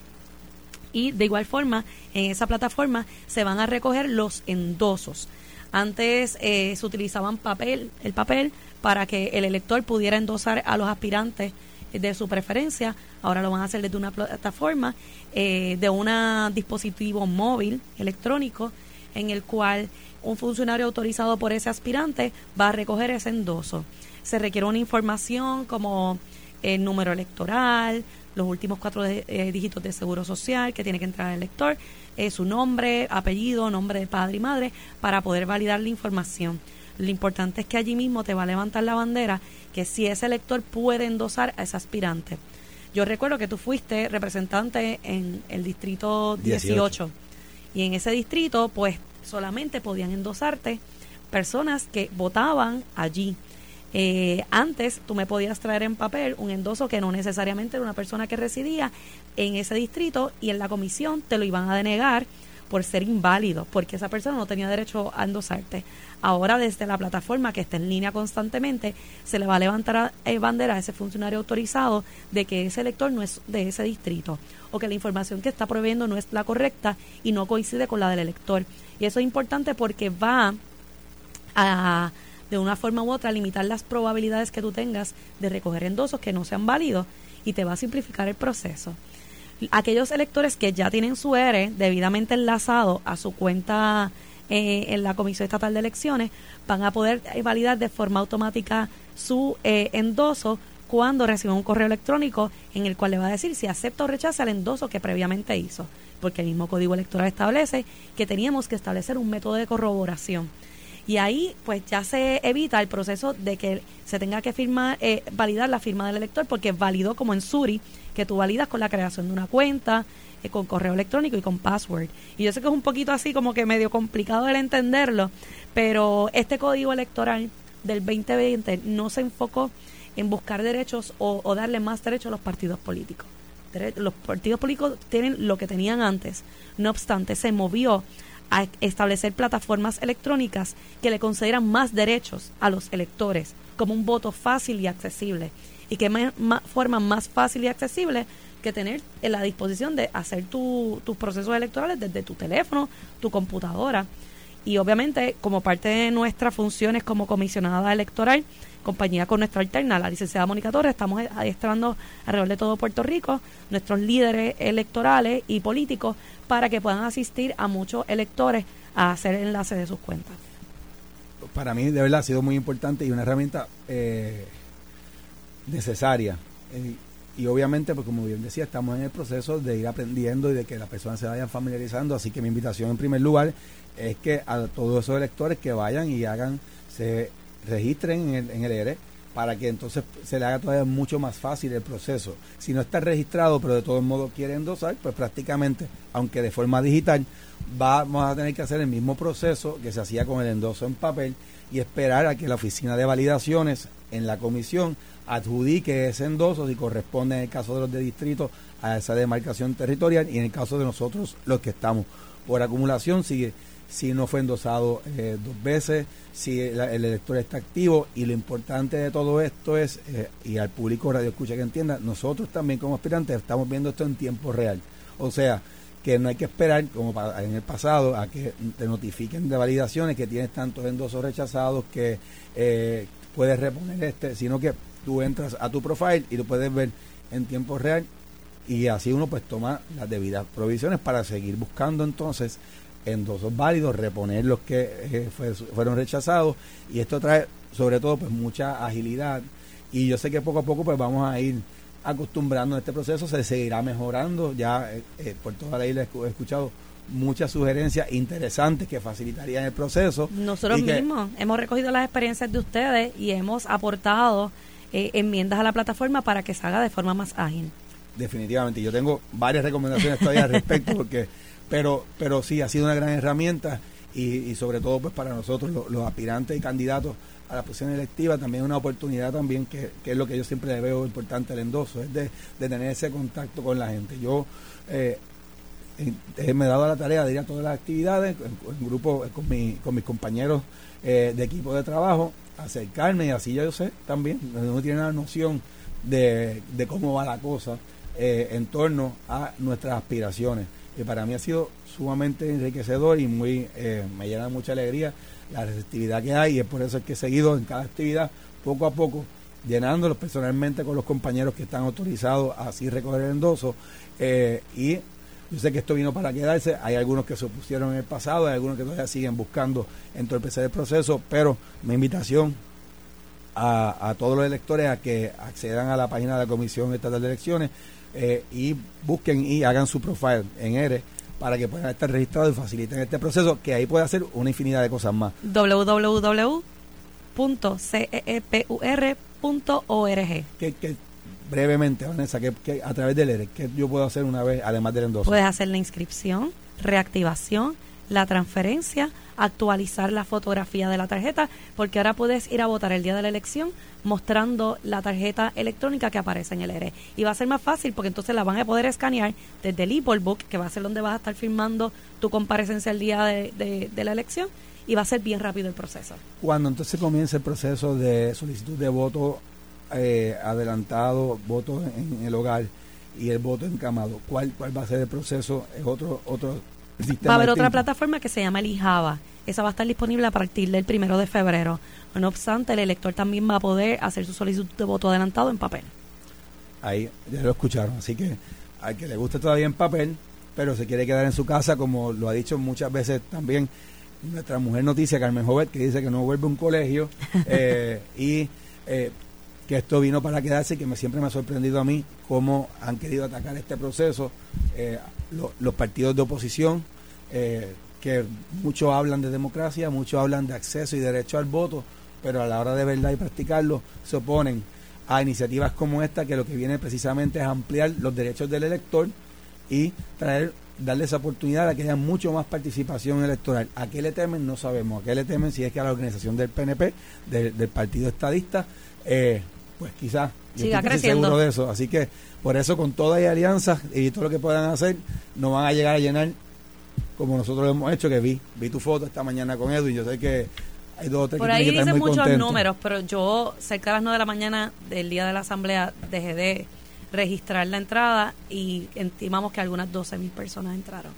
Y de igual forma, en esa plataforma se van a recoger los endosos. Antes eh, se utilizaban papel, el papel para que el elector pudiera endosar a los aspirantes de su preferencia. Ahora lo van a hacer desde una plataforma, eh, de un dispositivo móvil electrónico en el cual un funcionario autorizado por ese aspirante va a recoger ese endoso. Se requiere una información como el número electoral, los últimos cuatro eh, dígitos de seguro social que tiene que entrar el elector, eh, su nombre, apellido, nombre de padre y madre, para poder validar la información. Lo importante es que allí mismo te va a levantar la bandera que si ese elector puede endosar a ese aspirante. Yo recuerdo que tú fuiste representante en el distrito 18, y en ese distrito pues solamente podían endosarte personas que votaban allí. Eh, antes tú me podías traer en papel un endoso que no necesariamente era una persona que residía en ese distrito y en la comisión te lo iban a denegar por ser inválido, porque esa persona no tenía derecho a endosarte. Ahora desde la plataforma que está en línea constantemente, se le va a levantar eh, bandera a ese funcionario autorizado de que ese elector no es de ese distrito o que la información que está proveyendo no es la correcta y no coincide con la del elector. Y eso es importante porque va a de una forma u otra limitar las probabilidades que tú tengas de recoger endosos que no sean válidos y te va a simplificar el proceso. Aquellos electores que ya tienen su ERE debidamente enlazado a su cuenta eh, en la Comisión Estatal de Elecciones van a poder validar de forma automática su eh, endoso cuando reciban un correo electrónico en el cual le va a decir si acepta o rechaza el endoso que previamente hizo, porque el mismo Código Electoral establece que teníamos que establecer un método de corroboración. Y ahí pues ya se evita el proceso de que se tenga que firmar, eh, validar la firma del elector, porque validó como en Suri, que tú validas con la creación de una cuenta, eh, con correo electrónico y con password. Y yo sé que es un poquito así como que medio complicado el entenderlo, pero este código electoral del 2020 no se enfocó en buscar derechos o, darle más derechos a los partidos políticos. Los partidos políticos tienen lo que tenían antes. No obstante, se movió a establecer plataformas electrónicas que le consideran más derechos a los electores, como un voto fácil y accesible. Y que forma más fácil y accesible que tener en la disposición de hacer tus procesos electorales desde tu teléfono, tu computadora. Y obviamente, como parte de nuestras funciones como comisionada electoral, compañía con nuestra alterna, la licenciada Mónica Torres, estamos adiestrando alrededor de todo Puerto Rico nuestros líderes electorales y políticos para que puedan asistir a muchos electores a hacer enlace de sus cuentas. Para mí, de verdad, ha sido muy importante y una herramienta eh, necesaria. Eh, y obviamente, pues como bien decía, estamos en el proceso de ir aprendiendo y de que las personas se vayan familiarizando. Así que mi invitación en primer lugar es que a todos esos electores que vayan y hagan, se registren en el, en el ERE para que entonces se le haga todavía mucho más fácil el proceso. Si no está registrado, pero de todos modos quiere endosar, pues prácticamente, aunque de forma digital, vamos a tener que hacer el mismo proceso que se hacía con el endoso en papel y esperar a que la oficina de validaciones en la comisión adjudique ese endoso si corresponde en el caso de los de distrito a esa demarcación territorial y en el caso de nosotros los que estamos por acumulación sigue si no fue endosado eh, dos veces, si el, elector está activo y lo importante de todo esto es, eh, y al público radio escucha que entienda, nosotros también como aspirantes estamos viendo esto en tiempo real. O sea, que no hay que esperar, como en el pasado, a que te notifiquen de validaciones que tienes tantos endosos rechazados que eh, puedes reponer este, sino que tú entras a tu profile y lo puedes ver en tiempo real. Y así uno pues toma las debidas provisiones para seguir buscando entonces endosos válidos, reponer los que eh, fueron rechazados. Y esto trae sobre todo pues mucha agilidad. Y yo sé que poco a poco pues vamos a ir acostumbrando a este proceso, se seguirá mejorando, ya eh, eh, por toda la isla he escuchado muchas sugerencias interesantes que facilitarían el proceso. Nosotros mismos hemos recogido las experiencias de ustedes y hemos aportado enmiendas a la plataforma para que se haga de forma más ágil. Definitivamente, yo tengo varias recomendaciones todavía al respecto porque pero, pero sí, ha sido una gran herramienta y, sobre todo pues para nosotros los, aspirantes y candidatos a la posición electiva también es una oportunidad también que, es lo que yo siempre veo importante el endoso, es de, tener ese contacto con la gente. Yo eh, me he dado la tarea de ir a todas las actividades en, grupo con, mi, con mis compañeros eh, de equipo de trabajo, acercarme y así ya yo sé también, uno tiene una noción de, de cómo va la cosa eh, en torno a nuestras aspiraciones. Que para mí ha sido sumamente enriquecedor y muy eh, me llena de mucha alegría la receptividad que hay y es por eso que he seguido en cada actividad poco a poco llenándolos personalmente con los compañeros que están autorizados a así recoger el endoso eh, y yo sé que esto vino para quedarse, hay algunos que se opusieron en el pasado, hay algunos que todavía siguen buscando entorpecer el proceso, pero mi invitación a, a todos los electores a que accedan a la página de la Comisión Estatal de Elecciones, eh, y busquen y hagan su profile en ERE para que puedan estar registrados y faciliten este proceso, que ahí puede hacer una infinidad de cosas más. Que, que brevemente, Vanessa, que, que, a través del ERE, que yo puedo hacer una vez, además del endoso? Puedes hacer la inscripción, reactivación, la transferencia, actualizar la fotografía de la tarjeta, porque ahora puedes ir a votar el día de la elección mostrando la tarjeta electrónica que aparece en el ERE. Y va a ser más fácil porque entonces la van a poder escanear desde el e book, que va a ser donde vas a estar firmando tu comparecencia el día de, la elección, y va a ser bien rápido el proceso. Cuando entonces comienza el proceso de solicitud de voto eh, adelantado, voto en, el hogar y el voto encamado, ¿cuál, ¿cuál va a ser el proceso? ¿Es otro, otro Va a haber otra plataforma que se llama el IJAVA. Esa va a estar disponible a partir del primero de febrero. No obstante, el elector también va a poder hacer su solicitud de voto adelantado en papel. Ahí ya lo escucharon, así que al que le gusta todavía en papel, pero se quiere quedar en su casa, como lo ha dicho muchas veces también nuestra mujer noticia, Carmen Jovet, que dice que no vuelve a un colegio eh, y eh, que esto vino para quedarse y que me, siempre me ha sorprendido a mí cómo han querido atacar este proceso eh, los partidos de oposición, que muchos hablan de democracia, muchos hablan de acceso y derecho al voto, pero a la hora de verdad y practicarlo se oponen a iniciativas como esta que lo que viene precisamente es ampliar los derechos del elector y traer darle esa oportunidad a que haya mucho más participación electoral. ¿A qué le temen? No sabemos. ¿A qué le temen? Si es que a la organización del PNP, del Partido Estadista, eh, pues quizás siga creciendo. seguro de eso. Así que por eso con todas las alianzas y todo lo que puedan hacer, no van a llegar a llenar como nosotros lo hemos hecho, que vi, vi tu foto esta mañana con Edwin, yo sé que hay dos o tres Por ahí dicen muchos números, pero yo cerca de las 9 de la mañana del día de la asamblea dejé de registrar la entrada y estimamos que algunas 12 mil personas entraron.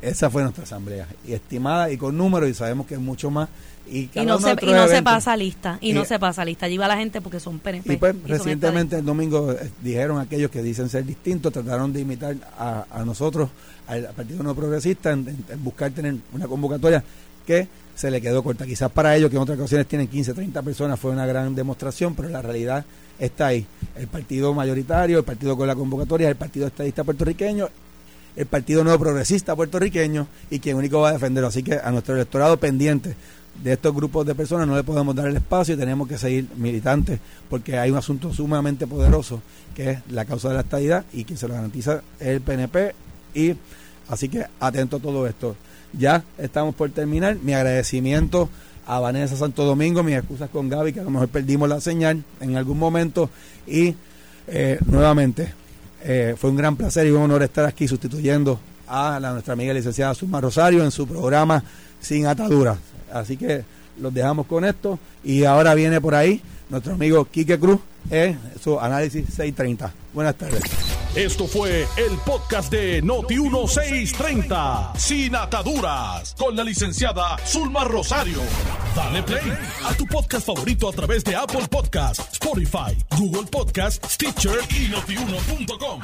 Esa fue nuestra asamblea, y estimada y con números, y sabemos que es mucho más. Y, no, se, y no se pasa lista, y no se pasa lista. Allí va la gente porque son PNP. Y pues recientemente el domingo eh, dijeron aquellos que dicen ser distintos, trataron de imitar a, a nosotros, al Partido No Progresista, en, buscar tener una convocatoria que se le quedó corta. Quizás para ellos, que en otras ocasiones tienen 15, 30 personas, fue una gran demostración, pero la realidad está ahí. El partido mayoritario, el partido con la convocatoria, el partido estadista puertorriqueño, el partido nuevo progresista puertorriqueño y quien único va a defenderlo. Así que a nuestro electorado pendiente de estos grupos de personas no le podemos dar el espacio y tenemos que seguir militantes porque hay un asunto sumamente poderoso que es la causa de la estadidad y quien se lo garantiza el PNP y así que atento a todo esto. Ya estamos por terminar. Mi agradecimiento a Vanessa Santo Domingo, mis excusas con Gaby, que a lo mejor perdimos la señal en algún momento. Y eh, nuevamente, eh, fue un gran placer y un honor estar aquí sustituyendo a la, nuestra amiga licenciada Suma Rosario en su programa Sin Ataduras. Así que los dejamos con esto y ahora viene por ahí nuestro amigo Quique Cruz en su análisis 630. Buenas tardes. Esto fue el podcast de Noti1630, sin ataduras, con la licenciada Zulma Rosario. Dale play a tu podcast favorito a través de Apple Podcasts, Spotify, Google Podcasts, Stitcher y notiuno.com.